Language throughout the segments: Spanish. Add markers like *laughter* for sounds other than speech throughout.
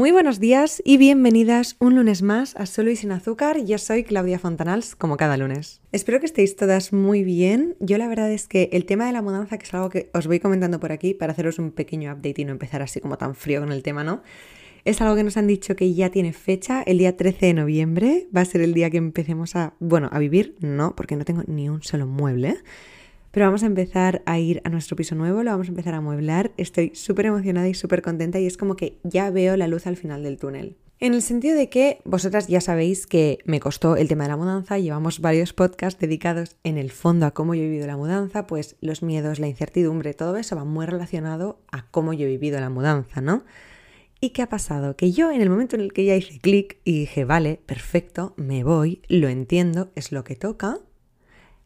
Muy buenos días y bienvenidas un lunes más a Solo y sin azúcar. Yo soy Claudia Fontanals, como cada lunes. Espero que estéis todas muy bien. Yo la verdad es que el tema de la mudanza, que es algo que os voy comentando por aquí para haceros un pequeño update y no empezar así como tan frío con el tema, ¿no? Es algo que nos han dicho que ya tiene fecha, el día 13 de noviembre. Va a ser el día que empecemos a, bueno, a vivir, no, porque no tengo ni un solo mueble. Pero vamos a empezar a ir a nuestro piso nuevo, lo vamos a empezar a mueblar. Estoy súper emocionada y súper contenta y es como que ya veo la luz al final del túnel. En el sentido de que vosotras ya sabéis que me costó el tema de la mudanza, llevamos varios podcasts dedicados en el fondo a cómo yo he vivido la mudanza, pues los miedos, la incertidumbre, todo eso va muy relacionado a cómo yo he vivido la mudanza, ¿no? ¿Y qué ha pasado? Que yo en el momento en el que ya hice clic y dije, vale, perfecto, me voy, lo entiendo, es lo que toca,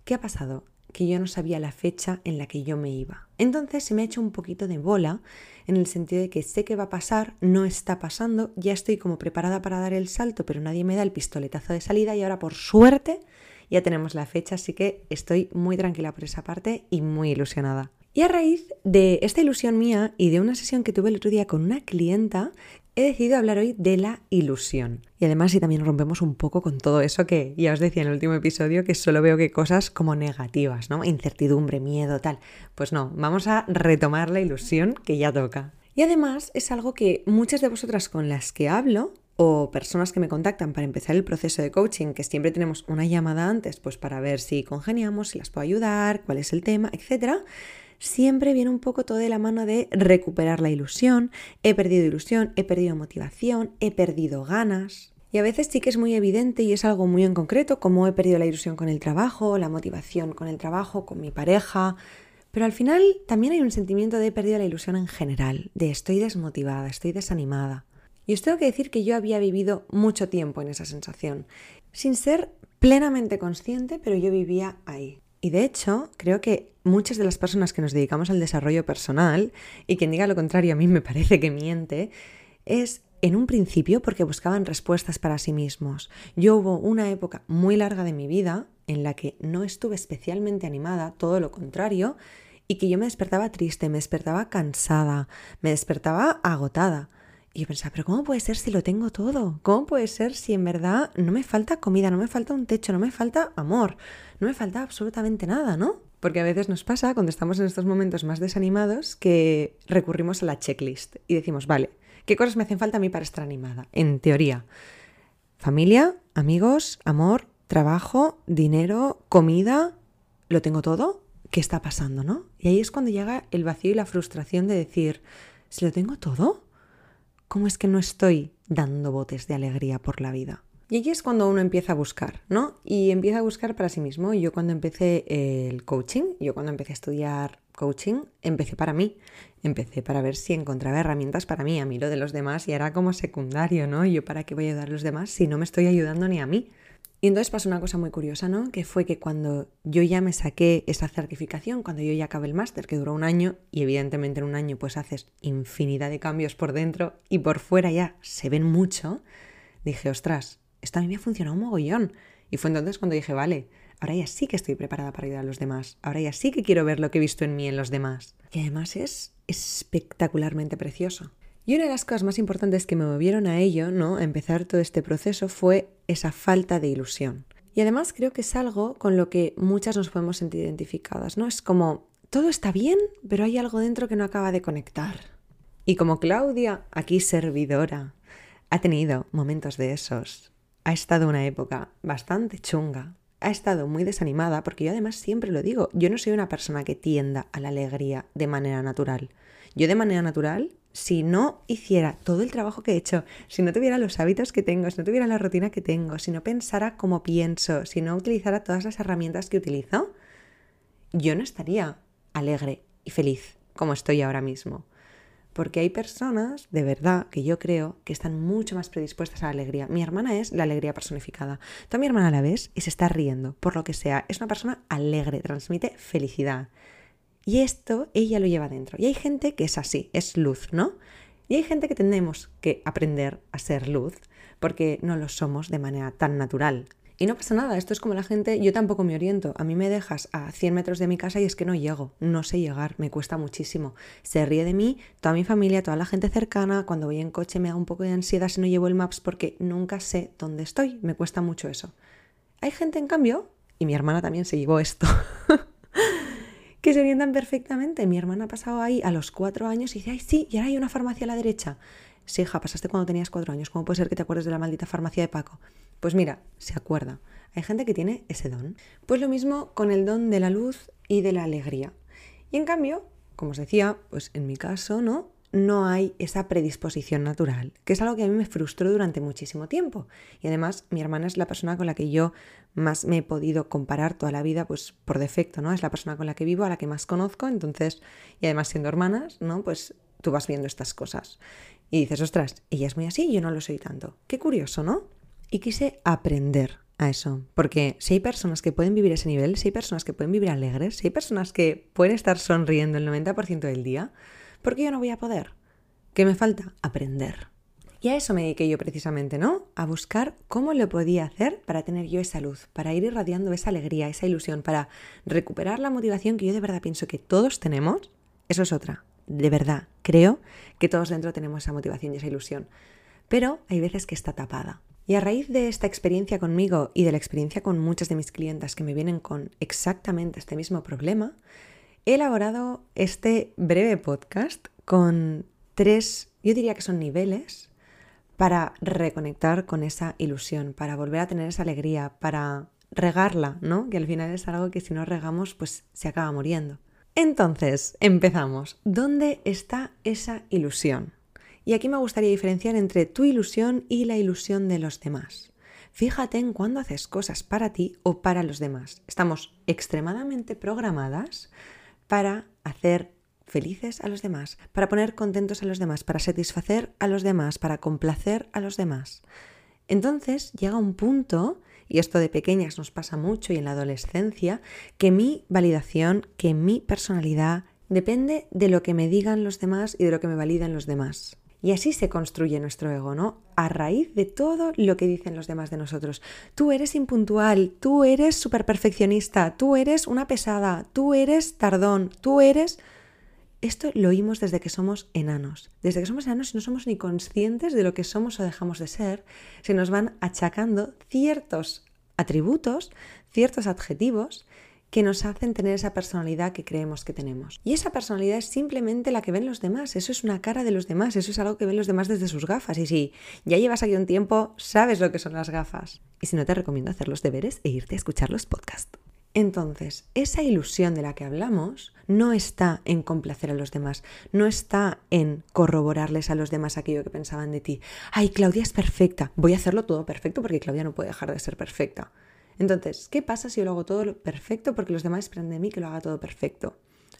¿qué ha pasado? Que yo no sabía la fecha en la que yo me iba. Entonces se me ha hecho un poquito de bola en el sentido de que sé que va a pasar, no está pasando, ya estoy como preparada para dar el salto, pero nadie me da el pistoletazo de salida y ahora por suerte ya tenemos la fecha, así que estoy muy tranquila por esa parte y muy ilusionada. Y a raíz de esta ilusión mía y de una sesión que tuve el otro día con una clienta he decidido hablar hoy de la ilusión. Y además, si también rompemos un poco con todo eso que ya os decía en el último episodio, que solo veo que cosas como negativas, ¿no? Incertidumbre, miedo, tal. Pues no, vamos a retomar la ilusión que ya toca. Y además es algo que muchas de vosotras con las que hablo o personas que me contactan para empezar el proceso de coaching, que siempre tenemos una llamada antes, pues para ver si congeniamos, si las puedo ayudar, cuál es el tema, etcétera siempre viene un poco todo de la mano de recuperar la ilusión, he perdido ilusión, he perdido motivación, he perdido ganas. Y a veces sí que es muy evidente y es algo muy en concreto, como he perdido la ilusión con el trabajo, la motivación con el trabajo, con mi pareja. Pero al final también hay un sentimiento de he perdido la ilusión en general, de estoy desmotivada, estoy desanimada. Y os tengo que decir que yo había vivido mucho tiempo en esa sensación, sin ser plenamente consciente, pero yo vivía ahí. Y de hecho, creo que muchas de las personas que nos dedicamos al desarrollo personal, y quien diga lo contrario a mí me parece que miente, es en un principio porque buscaban respuestas para sí mismos. Yo hubo una época muy larga de mi vida en la que no estuve especialmente animada, todo lo contrario, y que yo me despertaba triste, me despertaba cansada, me despertaba agotada. Y yo pensaba, pero ¿cómo puede ser si lo tengo todo? ¿Cómo puede ser si en verdad no me falta comida, no me falta un techo, no me falta amor, no me falta absolutamente nada, ¿no? Porque a veces nos pasa cuando estamos en estos momentos más desanimados que recurrimos a la checklist y decimos, vale, ¿qué cosas me hacen falta a mí para estar animada? En teoría, familia, amigos, amor, trabajo, dinero, comida, ¿lo tengo todo? ¿Qué está pasando, no? Y ahí es cuando llega el vacío y la frustración de decir, ¿si lo tengo todo? ¿Cómo es que no estoy dando botes de alegría por la vida? Y aquí es cuando uno empieza a buscar, ¿no? Y empieza a buscar para sí mismo. Yo cuando empecé el coaching, yo cuando empecé a estudiar coaching, empecé para mí. Empecé para ver si encontraba herramientas para mí. A mí lo de los demás y era como secundario, ¿no? Yo para qué voy a ayudar a los demás si no me estoy ayudando ni a mí. Y entonces pasó una cosa muy curiosa, ¿no? Que fue que cuando yo ya me saqué esa certificación, cuando yo ya acabé el máster, que duró un año, y evidentemente en un año pues haces infinidad de cambios por dentro y por fuera ya se ven mucho, dije, ostras, esto a mí me ha funcionado un mogollón. Y fue entonces cuando dije, vale, ahora ya sí que estoy preparada para ayudar a los demás, ahora ya sí que quiero ver lo que he visto en mí en los demás. Y además es espectacularmente precioso. Y una de las cosas más importantes que me movieron a ello, ¿no? A empezar todo este proceso fue esa falta de ilusión. Y además creo que es algo con lo que muchas nos podemos sentir identificadas, ¿no? Es como, todo está bien, pero hay algo dentro que no acaba de conectar. Y como Claudia, aquí servidora, ha tenido momentos de esos, ha estado una época bastante chunga, ha estado muy desanimada, porque yo además siempre lo digo, yo no soy una persona que tienda a la alegría de manera natural. Yo de manera natural si no hiciera todo el trabajo que he hecho, si no tuviera los hábitos que tengo, si no tuviera la rutina que tengo, si no pensara como pienso, si no utilizara todas las herramientas que utilizo, yo no estaría alegre y feliz como estoy ahora mismo. Porque hay personas, de verdad, que yo creo que están mucho más predispuestas a la alegría. Mi hermana es la alegría personificada. Tú a mi hermana la ves y se está riendo, por lo que sea. Es una persona alegre, transmite felicidad. Y esto ella lo lleva dentro. Y hay gente que es así, es luz, ¿no? Y hay gente que tenemos que aprender a ser luz porque no lo somos de manera tan natural. Y no pasa nada, esto es como la gente, yo tampoco me oriento, a mí me dejas a 100 metros de mi casa y es que no llego, no sé llegar, me cuesta muchísimo. Se ríe de mí toda mi familia, toda la gente cercana, cuando voy en coche me da un poco de ansiedad si no llevo el Maps porque nunca sé dónde estoy, me cuesta mucho eso. Hay gente en cambio, y mi hermana también se llevó esto, *laughs* que se orientan perfectamente. Mi hermana ha pasado ahí a los cuatro años y dice, ay sí, y ahora hay una farmacia a la derecha. Sí, hija, pasaste cuando tenías cuatro años. ¿Cómo puede ser que te acuerdes de la maldita farmacia de Paco? Pues mira, se acuerda. Hay gente que tiene ese don. Pues lo mismo con el don de la luz y de la alegría. Y en cambio, como os decía, pues en mi caso, ¿no? No hay esa predisposición natural, que es algo que a mí me frustró durante muchísimo tiempo. Y además, mi hermana es la persona con la que yo más me he podido comparar toda la vida, pues por defecto, ¿no? Es la persona con la que vivo, a la que más conozco, entonces, y además siendo hermanas, ¿no? Pues tú vas viendo estas cosas. Y dices, ostras, ella es muy así yo no lo soy tanto. Qué curioso, ¿no? Y quise aprender a eso, porque si hay personas que pueden vivir ese nivel, si hay personas que pueden vivir alegres, si hay personas que pueden estar sonriendo el 90% del día, ¿por qué yo no voy a poder? ¿Qué me falta? Aprender. Y a eso me dediqué yo precisamente, ¿no? A buscar cómo lo podía hacer para tener yo esa luz, para ir irradiando esa alegría, esa ilusión, para recuperar la motivación que yo de verdad pienso que todos tenemos. Eso es otra de verdad, creo que todos dentro tenemos esa motivación y esa ilusión. Pero hay veces que está tapada. Y a raíz de esta experiencia conmigo y de la experiencia con muchas de mis clientas que me vienen con exactamente este mismo problema, he elaborado este breve podcast con tres, yo diría que son niveles, para reconectar con esa ilusión, para volver a tener esa alegría, para regarla, ¿no? Que al final es algo que si no regamos, pues se acaba muriendo. Entonces, empezamos. ¿Dónde está esa ilusión? Y aquí me gustaría diferenciar entre tu ilusión y la ilusión de los demás. Fíjate en cuándo haces cosas para ti o para los demás. Estamos extremadamente programadas para hacer felices a los demás, para poner contentos a los demás, para satisfacer a los demás, para complacer a los demás. Entonces llega un punto y esto de pequeñas nos pasa mucho y en la adolescencia, que mi validación, que mi personalidad depende de lo que me digan los demás y de lo que me validan los demás. Y así se construye nuestro ego, ¿no? A raíz de todo lo que dicen los demás de nosotros. Tú eres impuntual, tú eres súper perfeccionista, tú eres una pesada, tú eres tardón, tú eres... Esto lo oímos desde que somos enanos. Desde que somos enanos y no somos ni conscientes de lo que somos o dejamos de ser, se nos van achacando ciertos atributos, ciertos adjetivos que nos hacen tener esa personalidad que creemos que tenemos. Y esa personalidad es simplemente la que ven los demás, eso es una cara de los demás, eso es algo que ven los demás desde sus gafas. Y si ya llevas aquí un tiempo, sabes lo que son las gafas. Y si no, te recomiendo hacer los deberes e irte a escuchar los podcasts. Entonces, esa ilusión de la que hablamos no está en complacer a los demás, no está en corroborarles a los demás aquello que pensaban de ti. Ay, Claudia es perfecta, voy a hacerlo todo perfecto porque Claudia no puede dejar de ser perfecta. Entonces, ¿qué pasa si yo lo hago todo perfecto porque los demás esperan de mí que lo haga todo perfecto?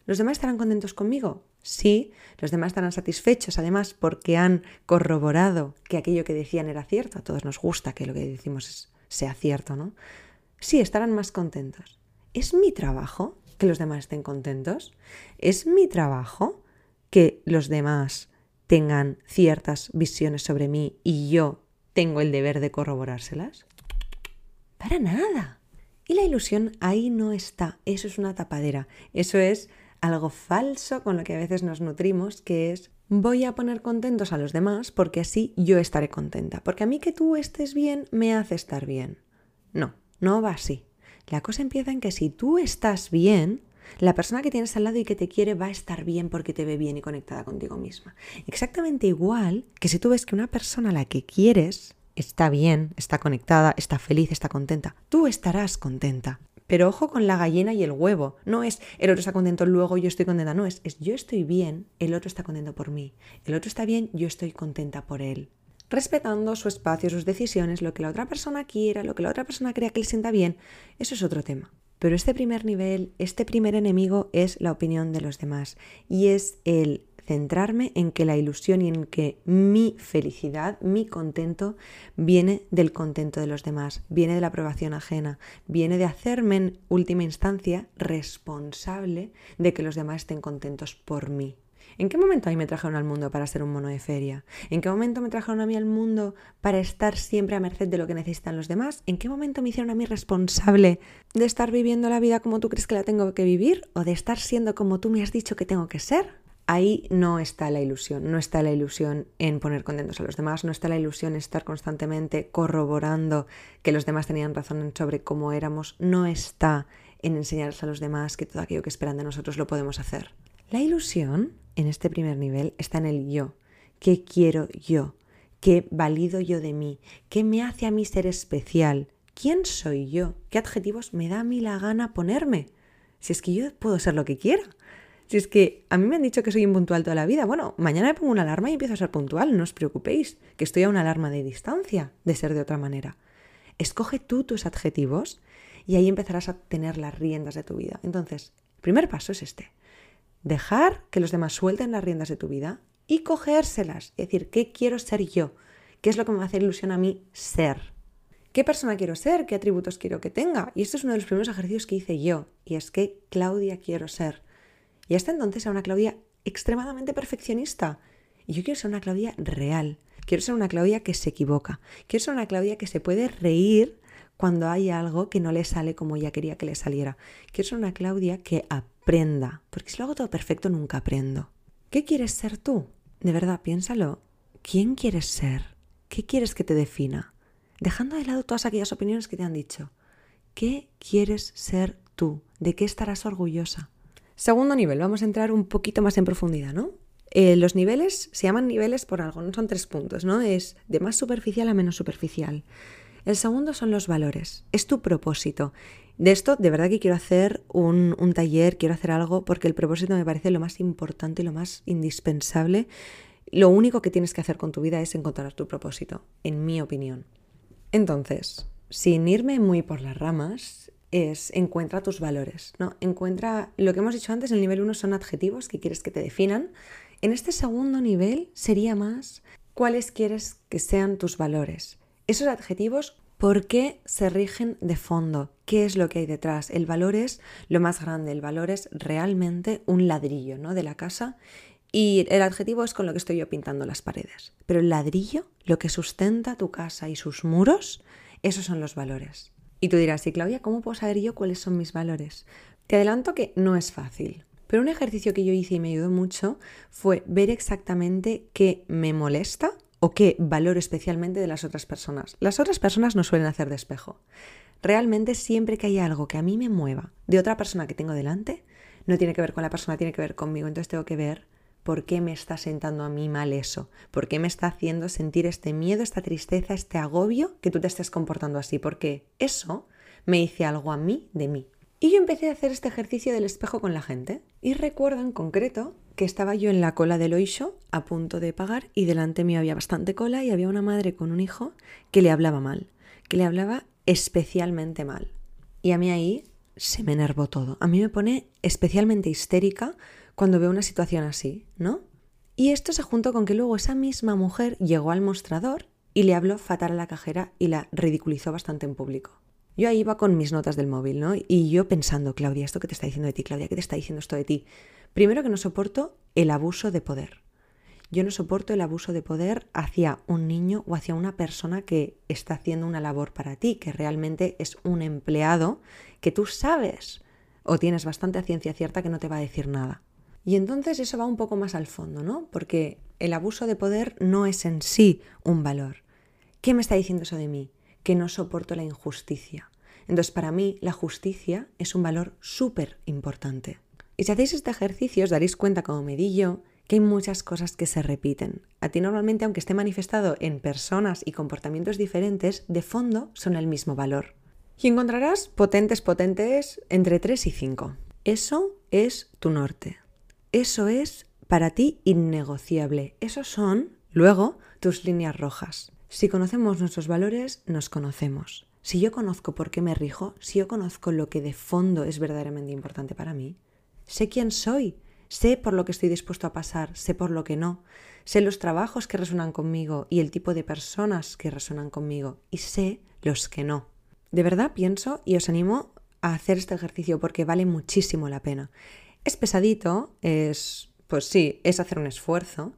¿Los demás estarán contentos conmigo? Sí, los demás estarán satisfechos además porque han corroborado que aquello que decían era cierto. A todos nos gusta que lo que decimos sea cierto, ¿no? Sí, estarán más contentos. ¿Es mi trabajo que los demás estén contentos? ¿Es mi trabajo que los demás tengan ciertas visiones sobre mí y yo tengo el deber de corroborárselas? Para nada. Y la ilusión ahí no está. Eso es una tapadera. Eso es algo falso con lo que a veces nos nutrimos, que es voy a poner contentos a los demás porque así yo estaré contenta. Porque a mí que tú estés bien me hace estar bien. No, no va así. La cosa empieza en que si tú estás bien, la persona que tienes al lado y que te quiere va a estar bien porque te ve bien y conectada contigo misma. Exactamente igual que si tú ves que una persona a la que quieres está bien, está conectada, está feliz, está contenta, tú estarás contenta. Pero ojo con la gallina y el huevo. No es el otro está contento, luego yo estoy contenta. No, es, es yo estoy bien, el otro está contento por mí. El otro está bien, yo estoy contenta por él respetando su espacio, sus decisiones, lo que la otra persona quiera, lo que la otra persona crea que le sienta bien, eso es otro tema. Pero este primer nivel, este primer enemigo es la opinión de los demás y es el centrarme en que la ilusión y en que mi felicidad, mi contento, viene del contento de los demás, viene de la aprobación ajena, viene de hacerme en última instancia responsable de que los demás estén contentos por mí. ¿En qué momento a mí me trajeron al mundo para ser un mono de feria? ¿En qué momento me trajeron a mí al mundo para estar siempre a merced de lo que necesitan los demás? ¿En qué momento me hicieron a mí responsable de estar viviendo la vida como tú crees que la tengo que vivir? ¿O de estar siendo como tú me has dicho que tengo que ser? Ahí no está la ilusión, no está la ilusión en poner contentos a los demás, no está la ilusión en estar constantemente corroborando que los demás tenían razón sobre cómo éramos, no está en enseñarles a los demás que todo aquello que esperan de nosotros lo podemos hacer. La ilusión en este primer nivel está en el yo. ¿Qué quiero yo? ¿Qué valido yo de mí? ¿Qué me hace a mí ser especial? ¿Quién soy yo? ¿Qué adjetivos me da a mí la gana ponerme? Si es que yo puedo ser lo que quiera. Si es que a mí me han dicho que soy impuntual toda la vida, bueno, mañana me pongo una alarma y empiezo a ser puntual, no os preocupéis, que estoy a una alarma de distancia de ser de otra manera. Escoge tú tus adjetivos y ahí empezarás a tener las riendas de tu vida. Entonces, el primer paso es este dejar que los demás suelten las riendas de tu vida y cogérselas. Es decir, ¿qué quiero ser yo? ¿Qué es lo que me hacer ilusión a mí ser? ¿Qué persona quiero ser? ¿Qué atributos quiero que tenga? Y esto es uno de los primeros ejercicios que hice yo. Y es que Claudia quiero ser. Y hasta entonces era una Claudia extremadamente perfeccionista. Y yo quiero ser una Claudia real. Quiero ser una Claudia que se equivoca. Quiero ser una Claudia que se puede reír cuando hay algo que no le sale como ella quería que le saliera. Quiero ser una Claudia que aprenda, porque si lo hago todo perfecto nunca aprendo. ¿Qué quieres ser tú? De verdad, piénsalo. ¿Quién quieres ser? ¿Qué quieres que te defina? Dejando de lado todas aquellas opiniones que te han dicho. ¿Qué quieres ser tú? ¿De qué estarás orgullosa? Segundo nivel, vamos a entrar un poquito más en profundidad, ¿no? Eh, los niveles se llaman niveles por algo, no son tres puntos, ¿no? Es de más superficial a menos superficial. El segundo son los valores, es tu propósito. De esto, de verdad que quiero hacer un, un, taller, quiero hacer algo, porque el propósito me parece lo más importante y lo más indispensable. Lo único que tienes que hacer con tu vida es encontrar tu propósito, en mi opinión. Entonces, sin irme muy por las ramas, es encuentra tus valores, ¿no? Encuentra lo que hemos dicho antes, el nivel 1 son adjetivos que quieres que te definan. En este segundo nivel sería más cuáles quieres que sean tus valores. Esos adjetivos, ¿por qué se rigen de fondo? ¿Qué es lo que hay detrás? El valor es lo más grande, el valor es realmente un ladrillo ¿no? de la casa y el adjetivo es con lo que estoy yo pintando las paredes. Pero el ladrillo, lo que sustenta tu casa y sus muros, esos son los valores. Y tú dirás, sí, Claudia, ¿cómo puedo saber yo cuáles son mis valores? Te adelanto que no es fácil. Pero un ejercicio que yo hice y me ayudó mucho fue ver exactamente qué me molesta o qué valoro especialmente de las otras personas. Las otras personas no suelen hacer de espejo. Realmente siempre que hay algo que a mí me mueva de otra persona que tengo delante, no tiene que ver con la persona, tiene que ver conmigo. Entonces tengo que ver por qué me está sentando a mí mal eso, por qué me está haciendo sentir este miedo, esta tristeza, este agobio que tú te estés comportando así, porque eso me dice algo a mí de mí. Y yo empecé a hacer este ejercicio del espejo con la gente. Y recuerdo en concreto que estaba yo en la cola del Oisho a punto de pagar y delante mío había bastante cola y había una madre con un hijo que le hablaba mal, que le hablaba especialmente mal. Y a mí ahí se me enervó todo. A mí me pone especialmente histérica cuando veo una situación así, ¿no? Y esto se juntó con que luego esa misma mujer llegó al mostrador y le habló fatal a la cajera y la ridiculizó bastante en público. Yo ahí iba con mis notas del móvil, ¿no? Y yo pensando, Claudia, ¿esto qué te está diciendo de ti? Claudia, ¿qué te está diciendo esto de ti? Primero que no soporto el abuso de poder. Yo no soporto el abuso de poder hacia un niño o hacia una persona que está haciendo una labor para ti, que realmente es un empleado que tú sabes o tienes bastante ciencia cierta que no te va a decir nada. Y entonces eso va un poco más al fondo, ¿no? Porque el abuso de poder no es en sí un valor. ¿Qué me está diciendo eso de mí? que no soporto la injusticia. Entonces, para mí, la justicia es un valor súper importante. Y si hacéis este ejercicio, os daréis cuenta, como me di yo, que hay muchas cosas que se repiten. A ti normalmente, aunque esté manifestado en personas y comportamientos diferentes, de fondo son el mismo valor. Y encontrarás potentes, potentes entre 3 y 5. Eso es tu norte. Eso es para ti innegociable. Esos son, luego, tus líneas rojas. Si conocemos nuestros valores, nos conocemos. Si yo conozco por qué me rijo, si yo conozco lo que de fondo es verdaderamente importante para mí, sé quién soy, Sé por lo que estoy dispuesto a pasar, sé por lo que no. Sé los trabajos que resuenan conmigo y el tipo de personas que resuenan conmigo. Y sé los que no. De verdad pienso y os animo a hacer este ejercicio porque vale muchísimo la pena. Es pesadito, es, pues sí, es hacer un esfuerzo,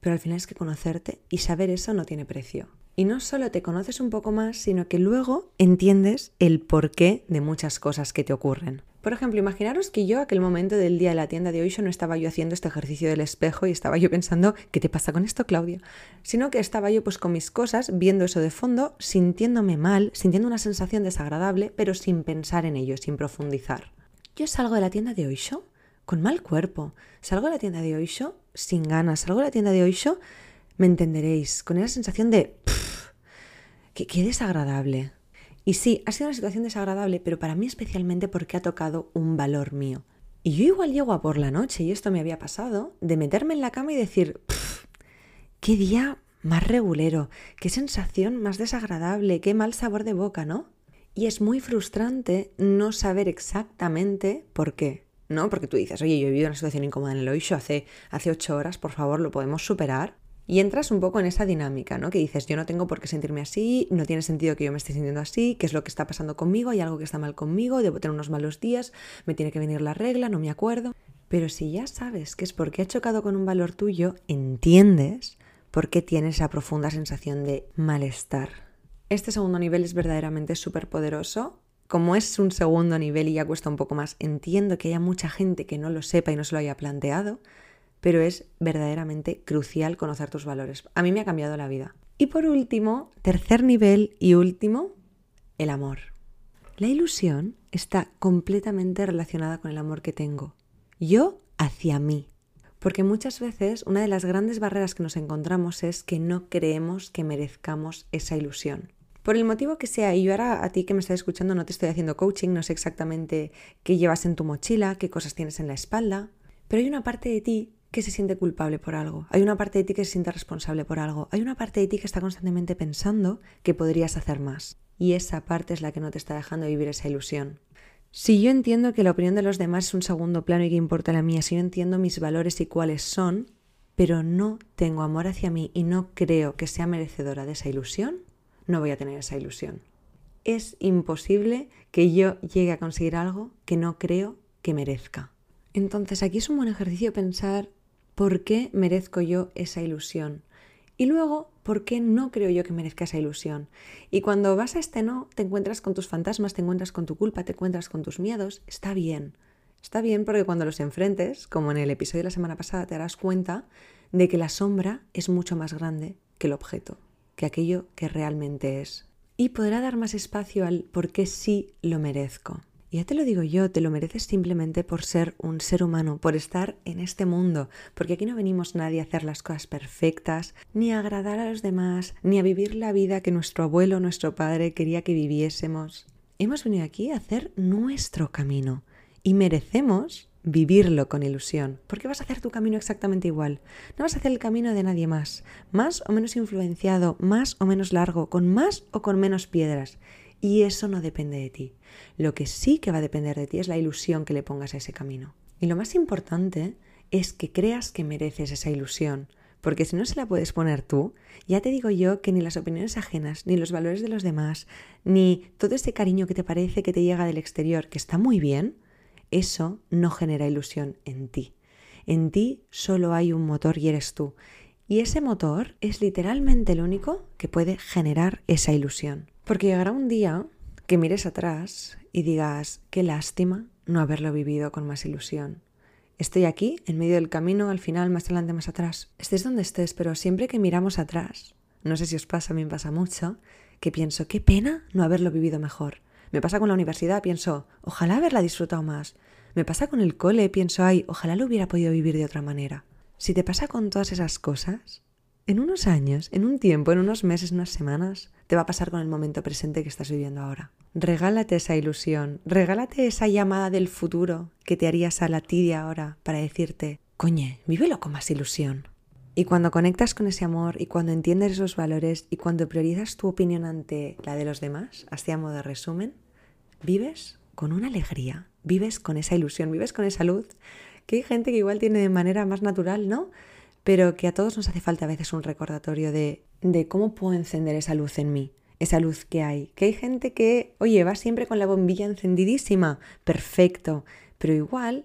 pero al final es que conocerte y saber eso no tiene precio. Y no solo te conoces un poco más, sino que luego entiendes el porqué de muchas cosas que te ocurren. Por ejemplo, imaginaros que yo aquel momento del día de la tienda de hoy no estaba yo haciendo este ejercicio del espejo y estaba yo pensando, ¿qué te pasa con esto, Claudia? Sino que estaba yo pues con mis cosas, viendo eso de fondo, sintiéndome mal, sintiendo una sensación desagradable, pero sin pensar en ello, sin profundizar. Yo salgo de la tienda de Oisho con mal cuerpo, salgo de la tienda de Oisho sin ganas, salgo de la tienda de Oisho, me entenderéis, con esa sensación de Qué, desagradable. Y sí, ha sido una situación desagradable, pero para mí especialmente porque ha tocado un valor mío. Y yo igual llego a por la noche, y esto me había pasado, de meterme en la cama y decir, qué día más regulero, qué sensación más desagradable, qué mal sabor de boca, ¿no? Y es muy frustrante no saber exactamente por qué, ¿no? Porque tú dices, oye, yo he vivido una situación incómoda en el Oisho hace, hace ocho horas, por favor, ¿lo podemos superar? Y entras un poco en esa dinámica, ¿no? Que dices, yo no tengo por qué sentirme así, no tiene sentido que yo me esté sintiendo así, qué es lo que está pasando conmigo, hay algo que está mal conmigo, debo tener unos malos días, me tiene que venir la regla, no me acuerdo. Pero si ya sabes que es porque ha chocado con un valor tuyo, entiendes por qué tienes esa profunda sensación de malestar. Este segundo nivel es verdaderamente súper poderoso. Como es un segundo nivel y ya cuesta un poco más, entiendo que haya mucha gente que no lo sepa y no se lo haya planteado, pero es verdaderamente crucial conocer tus valores. A mí me ha cambiado la vida. Y por último, tercer nivel y último, el amor. La ilusión está completamente relacionada con el amor que tengo. Yo hacia mí. Porque muchas veces una de las grandes barreras que nos encontramos es que no creemos que merezcamos esa ilusión. Por el motivo que sea, y yo ahora a ti que me estás escuchando no te estoy haciendo coaching, no sé exactamente qué llevas en tu mochila, qué cosas tienes en la espalda, pero hay una parte de ti que se siente culpable por algo, hay una parte de ti que se siente responsable por algo, hay una parte de ti que está constantemente pensando que podrías hacer más. Y esa parte es la que no te está dejando vivir esa ilusión. Si yo entiendo que la opinión de los demás es un segundo plano y que importa la mía, si yo entiendo mis valores y cuáles son, pero no tengo amor hacia mí y no creo que sea merecedora de esa ilusión, no voy a tener esa ilusión. Es imposible que yo llegue a conseguir algo que no creo que merezca. Entonces aquí es un buen ejercicio pensar ¿Por qué merezco yo esa ilusión? Y luego, ¿por qué no creo yo que merezca esa ilusión? Y cuando vas a este no, te encuentras con tus fantasmas, te encuentras con tu culpa, te encuentras con tus miedos. Está bien. Está bien porque cuando los enfrentes, como en el episodio de la semana pasada, te darás cuenta de que la sombra es mucho más grande que el objeto, que aquello que realmente es. Y podrá dar más espacio al por qué sí lo merezco. Y ya te lo digo yo, te lo mereces simplemente por ser un ser humano, por estar en este mundo, porque aquí no venimos nadie a hacer las cosas perfectas, ni a agradar a los demás, ni a vivir la vida que nuestro abuelo, nuestro padre quería que viviésemos. Hemos venido aquí a hacer nuestro camino y merecemos vivirlo con ilusión, porque vas a hacer tu camino exactamente igual. No vas a hacer el camino de nadie más, más o menos influenciado, más o menos largo, con más o con menos piedras. Y eso no depende de ti. Lo que sí que va a depender de ti es la ilusión que le pongas a ese camino. Y lo más importante es que creas que mereces esa ilusión, porque si no se la puedes poner tú, ya te digo yo que ni las opiniones ajenas, ni los valores de los demás, ni todo ese cariño que te parece que te llega del exterior, que está muy bien, eso no genera ilusión en ti. En ti solo hay un motor y eres tú. Y ese motor es literalmente el único que puede generar esa ilusión. Porque llegará un día que mires atrás y digas, qué lástima no haberlo vivido con más ilusión. Estoy aquí, en medio del camino, al final, más adelante, más atrás. Estés donde estés, pero siempre que miramos atrás, no sé si os pasa, a mí me pasa mucho, que pienso, qué pena no haberlo vivido mejor. Me pasa con la universidad, pienso, ojalá haberla disfrutado más. Me pasa con el cole, pienso, ay, ojalá lo hubiera podido vivir de otra manera. Si te pasa con todas esas cosas, en unos años, en un tiempo, en unos meses, unas semanas, te va a pasar con el momento presente que estás viviendo ahora. Regálate esa ilusión, regálate esa llamada del futuro que te harías a la ti ahora para decirte, coñe, vívelo con más ilusión. Y cuando conectas con ese amor y cuando entiendes esos valores y cuando priorizas tu opinión ante la de los demás, así a modo de resumen, vives con una alegría, vives con esa ilusión, vives con esa luz que hay gente que igual tiene de manera más natural, ¿no? Pero que a todos nos hace falta a veces un recordatorio de, de cómo puedo encender esa luz en mí, esa luz que hay. Que hay gente que, oye, va siempre con la bombilla encendidísima, perfecto, pero igual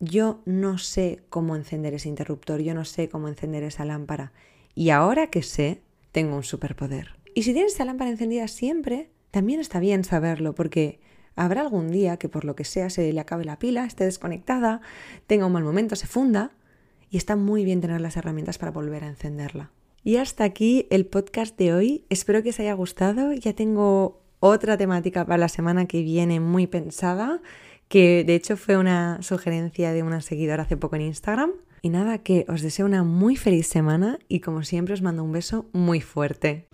yo no sé cómo encender ese interruptor, yo no sé cómo encender esa lámpara. Y ahora que sé, tengo un superpoder. Y si tienes esa lámpara encendida siempre, también está bien saberlo, porque habrá algún día que por lo que sea se le acabe la pila, esté desconectada, tenga un mal momento, se funda, y está muy bien tener las herramientas para volver a encenderla. Y hasta aquí el podcast de hoy. Espero que os haya gustado. Ya tengo otra temática para la semana que viene muy pensada, que de hecho fue una sugerencia de una seguidora hace poco en Instagram. Y nada, que os deseo una muy feliz semana y como siempre os mando un beso muy fuerte.